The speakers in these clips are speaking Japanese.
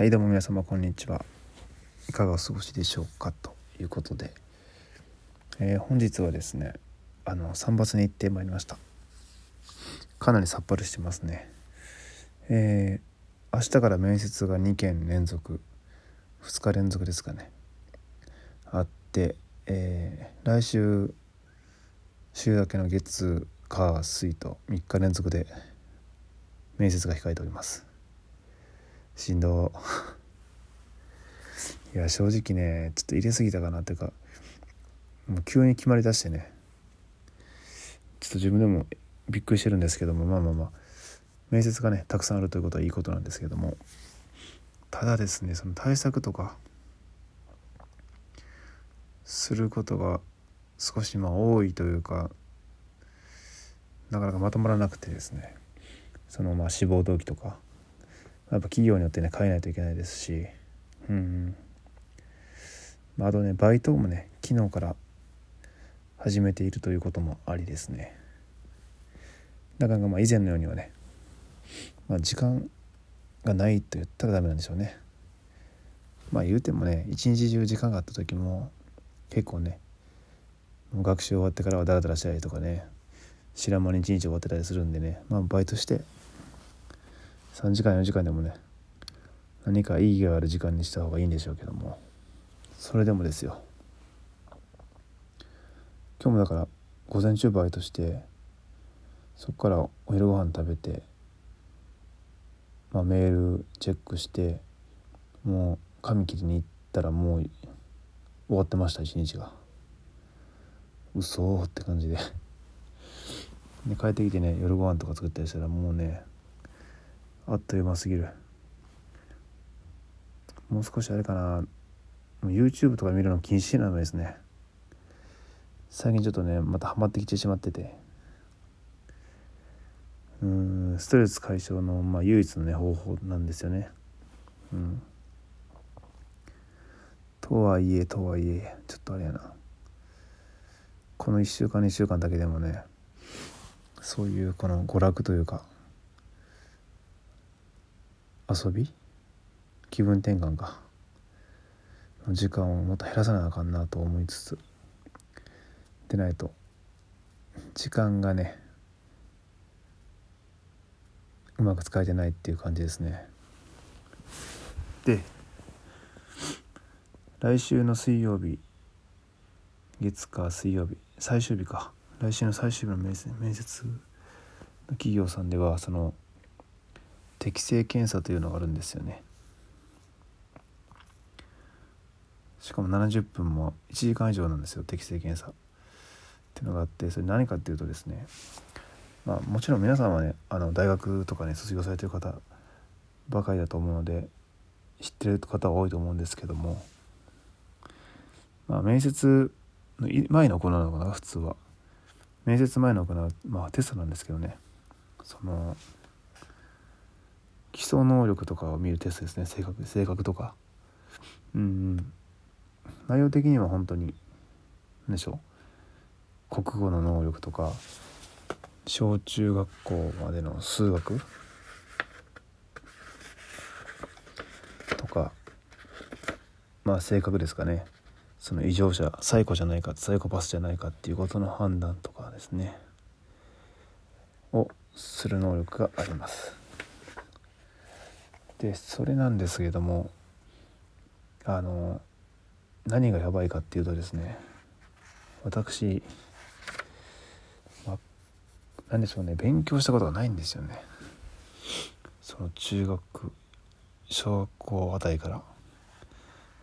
はいどうも皆様こんにちは。いかがお過ごしでしょうかということで、えー、本日はですねあの散髪に行ってまいりました。かなりさっぱりしてますね。えー、明日から面接が2件連続2日連続ですかね。あって、えー、来週週明けの月火水と3日連続で面接が控えております。しんど。いや正直ねちょっと入れすぎたかなっていうかもう急に決まりだしてね。ちょっと自分でもびっくりしてるんですけどもまあまあまあ面接がねたくさんあるということはいいことなんですけども。ただですねその対策とかすることが少しまあ多いというかなかなかまとまらなくてですね。そのまあ志望動機とかやっぱ企業によってね変えないといけないですし。うん、まあ、とねバイトもね昨日から始めているということもありですね。なかなかまあ以前のようにはね、まあ、時間がないと言ったらダメなんでしょうね。まあ言うてもね一日中時間があった時も結構ねもう学習終わってからはダラダラしたりとかね知らん間に一日終わってたりするんでねまあバイトして3時間4時間でもね何か意義がある時間にした方がいいんでしょうけども。それでもですよ。今日もだから午前中バイトしてそこからお昼ご飯食べて、まあ、メールチェックしてもう髪切りに行ったらもう終わってました一日が。嘘って感じで。で帰ってきてね夜ご飯とか作ったりしたらもうねあっという間すぎる。もう少しあれかな。YouTube とか見るの禁止なのですね。最近ちょっとねまたハマってきてしまってて。うんストレス解消の、まあ、唯一のね方法なんですよね。うん。とはいえとはいえちょっとあれやな。この1週間2週間だけでもねそういうこの娯楽というか遊び？気分転換か。の時間をもっと減らさなあかんなと思いつつ。でないと時間がねうまく使えてないっていう感じですね。で来週の水曜日月火水曜日最終日か。来週の最終日の面接面接の企業さんではその適正検査というのがあるんですよね。しかも70分も1時間以上なんですよ適正検査。っていうのがあってそれ何かっていうとですねまあもちろん皆さんはねあの大学とかね卒業されてる方ばかりだと思うので知ってる方は多いと思うんですけどもまあ面接の前に行うのかな普通は。面接前に行うまあテストなんですけどね。その基礎能力とかを見るテストですね。性格性格とか。うん内容的には本当に何でしょう。国語の能力とか小中学校までの数学。とか。まあ性格ですかね。その異常者サイコじゃないかサイコパスじゃないかっていうことの判断とかですね。をする能力があります。でそれなんですけどもあの何がやばいかっていうとですね私、ま、何でしょうね勉強したことがないんですよね。その中学小学校あたりから。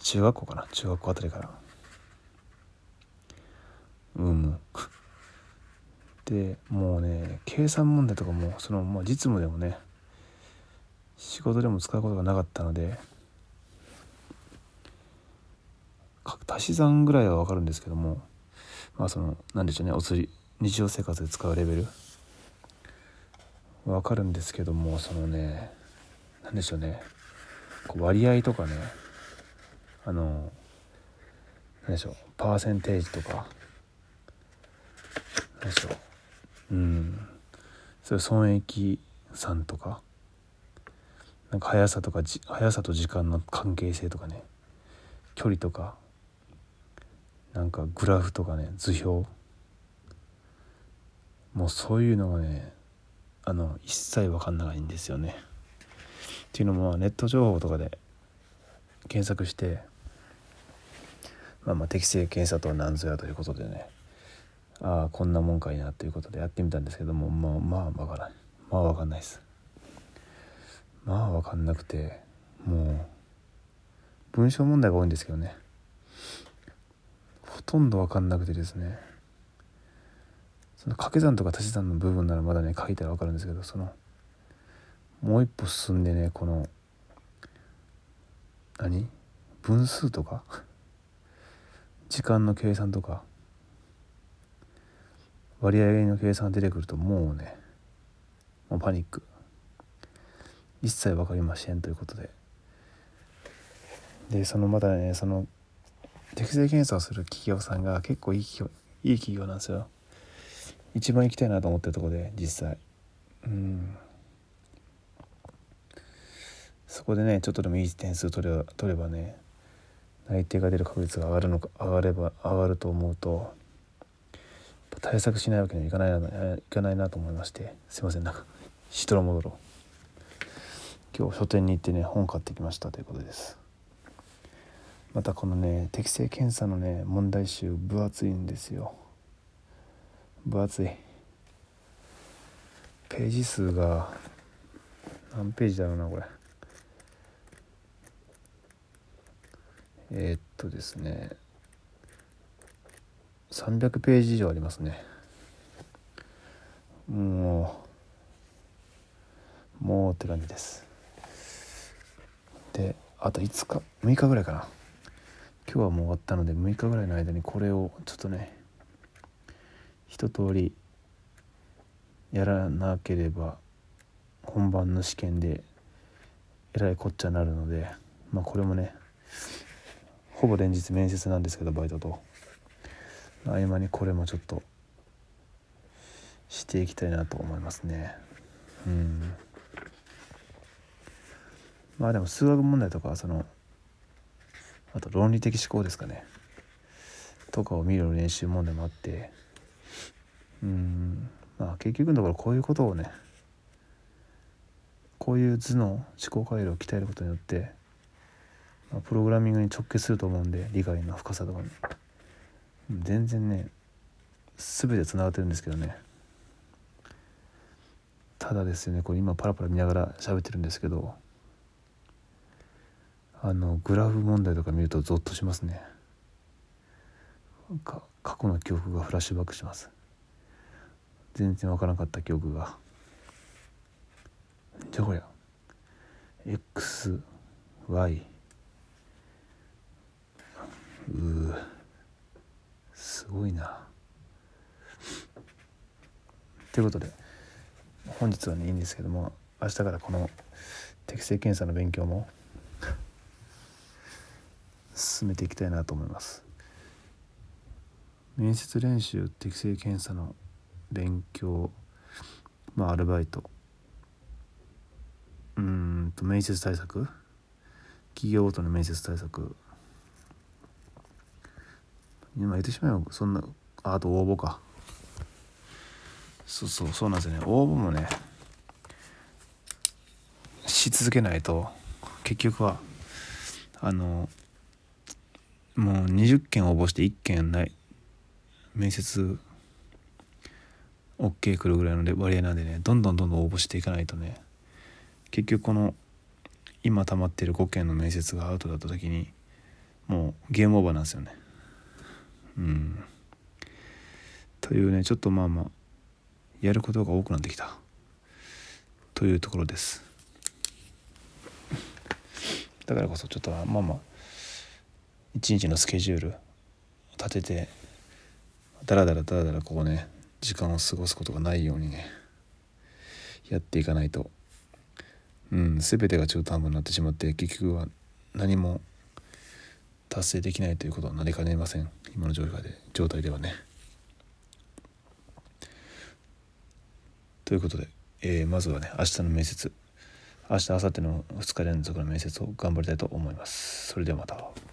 中学校かな？中学校あたりから。うん。でもうね計算問題とかもその、まあ、実務でもね仕事でも使うことがなかったので足し算ぐらいは分かるんですけどもまあその何でしょうねお釣り日常生活で使うレベル。分かるんですけどもそのね何でしょうねこう割合とかねあの何でしょうパーセンテージとか。何でしょううん。それ損益算とか。なんか速さとかじ速さと時間の関係性とかね。距離とか。なんかグラフとかね図表。もうそういうのがねあの一切分かんないんですよね。っていうのもネット情報とかで検索してまあまあ適正検査とは何ぞやということでね。ああこんなもんかいなということでやってみたんですけどもまあまあ分からないまあ分かんないです。まあ分かんなくてもう文章問題が多いんですけどね。ほとんど分かんなくてですね。その掛け算とか足し算の部分ならまだね書いたら分かるんですけどそのもう一歩進んでねこの何？分数とか？時間の計算とか？割合の計算が出てくるともうねもうパニック。一切分かりませんということで。でそのまたねその適正検査をする企業さんが結構いい企業いい企業なんですよ。一番行きたいなと思ってるとこで実際。うん。そこでねちょっとでもいい点数取れ取ればね内定が出る確率が上がるのか上がれば上がると思うと対策しないわけにはいかないないかないなと思いまして。すいませんなんかしとら戻ろう。今日書店に行ってね本買ってきましたということです。またこのね適正検査のね問題集分厚いんですよ。分厚い。ページ数が何ページだろうなこれ。えー、っとですね。300ページ以上ありますね。もうもうって感じです。であと5日6日ぐらいかな。今日はもう終わったので6日ぐらいの間にこれをちょっとね一通りやらなければ本番の試験でえらいこっちゃなるのでまあこれもねほぼ連日面接なんですけどバイトと。合間にこれもちょっとしていきたいなと思いますね。うん。まあでも数学問題とかそのあと論理的思考ですかね。とかを見る練習問題もあって。うん。まあ結局のところこういうことをねこういう図の思考回路を鍛えることによって、まあ、プログラミングに直結すると思うんで理解の深さとかに。全然ね全てつながってるんですけどね。ただですよねこれ今パラパラ見ながら喋ってるんですけど。あのグラフ問題とか見るとゾッとしますね。か過去の記憶がフラッシュバックします。全然わからなかった記憶が。じゃこりゃ XY うーすごいな。ということで本日はねいいんですけども明日からこの適正検査の勉強も進めていきたいなと思います。面接練習適正検査の勉強まあアルバイト。うんと面接対策。企業ごとの面接対策。今言ってしまえばそんなあと応募か。そうそうそうなんですよね。応募もねし続けないと結局はあのもう20件応募して1件ない面接 OK 来るぐらいの割合なんでねどんどんどんどん応募していかないとね結局この今溜まってる5件の面接がアウトだった時にもうゲームオーバーなんですよね。うん。というねちょっとまあまあやることが多くなってきた。というところです。だからこそちょっとまあまあ一日のスケジュールを立ててだらだらだらだらこうね時間を過ごすことがないようにねやっていかないと。うん全てが中途半端になってしまって結局は何も達成できないということはなりかねません。今の状態で状態ではね。ということで、えー、まずはね明日の面接明日明後日の2日連続の面接を頑張りたいと思います。それではまた。